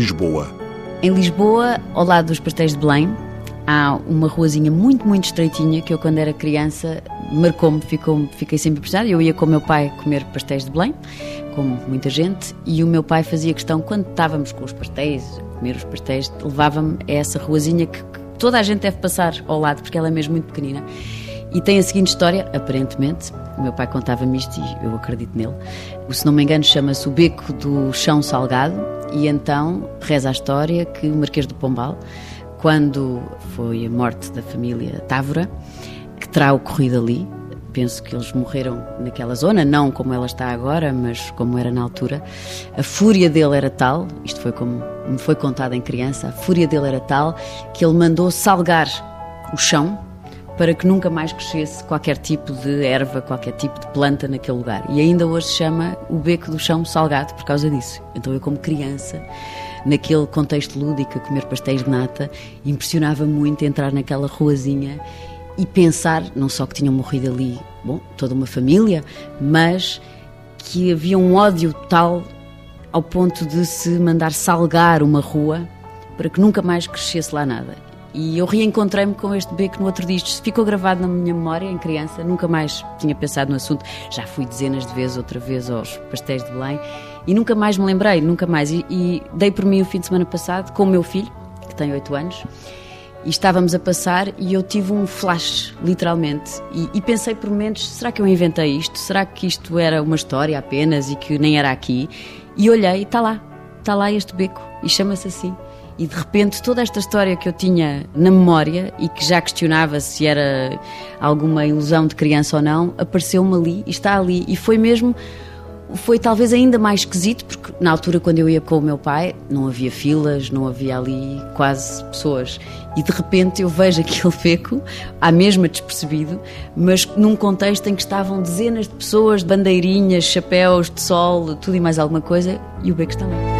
Lisboa. Em Lisboa, ao lado dos pastéis de Belém, há uma ruazinha muito, muito estreitinha que eu, quando era criança, marcou-me, fiquei sempre impressionada. Eu ia com o meu pai comer pastéis de Belém, como muita gente, e o meu pai fazia questão, quando estávamos com os pastéis, a comer os pastéis, levava-me a essa ruazinha que, que toda a gente deve passar ao lado, porque ela é mesmo muito pequenina. E tem a seguinte história, aparentemente, o meu pai contava-me isto e eu acredito nele. Se não me engano, chama-se o Beco do Chão Salgado, e então reza a história que o Marquês do Pombal, quando foi a morte da família Távora, que terá ocorrido ali, penso que eles morreram naquela zona, não como ela está agora, mas como era na altura. A fúria dele era tal, isto foi como me foi contado em criança, a fúria dele era tal que ele mandou salgar o chão para que nunca mais crescesse qualquer tipo de erva, qualquer tipo de planta naquele lugar. E ainda hoje se chama o beco do chão salgado por causa disso. Então eu, como criança, naquele contexto lúdico, a comer pastéis de nata, impressionava muito entrar naquela ruazinha e pensar, não só que tinham morrido ali, bom, toda uma família, mas que havia um ódio tal ao ponto de se mandar salgar uma rua para que nunca mais crescesse lá nada. E eu reencontrei-me com este beco no outro dia. Isto ficou gravado na minha memória em criança, nunca mais tinha pensado no assunto. Já fui dezenas de vezes, outra vez, aos pastéis de Belém e nunca mais me lembrei, nunca mais. E, e dei por mim o fim de semana passado com o meu filho, que tem 8 anos, e estávamos a passar e eu tive um flash, literalmente. E, e, pensei por momentos: será que eu inventei isto? Será que isto era uma história apenas e que nem era aqui? E olhei, está lá, está lá este beco, e chama-se assim. E de repente toda esta história que eu tinha na memória e que já questionava se era alguma ilusão de criança ou não, apareceu-me ali e está ali. E foi mesmo foi talvez ainda mais esquisito, porque na altura, quando eu ia com o meu pai, não havia filas, não havia ali quase pessoas. E de repente eu vejo aquele beco, à mesma despercebido, mas num contexto em que estavam dezenas de pessoas, bandeirinhas, chapéus de sol, tudo e mais alguma coisa, e o beco está lá.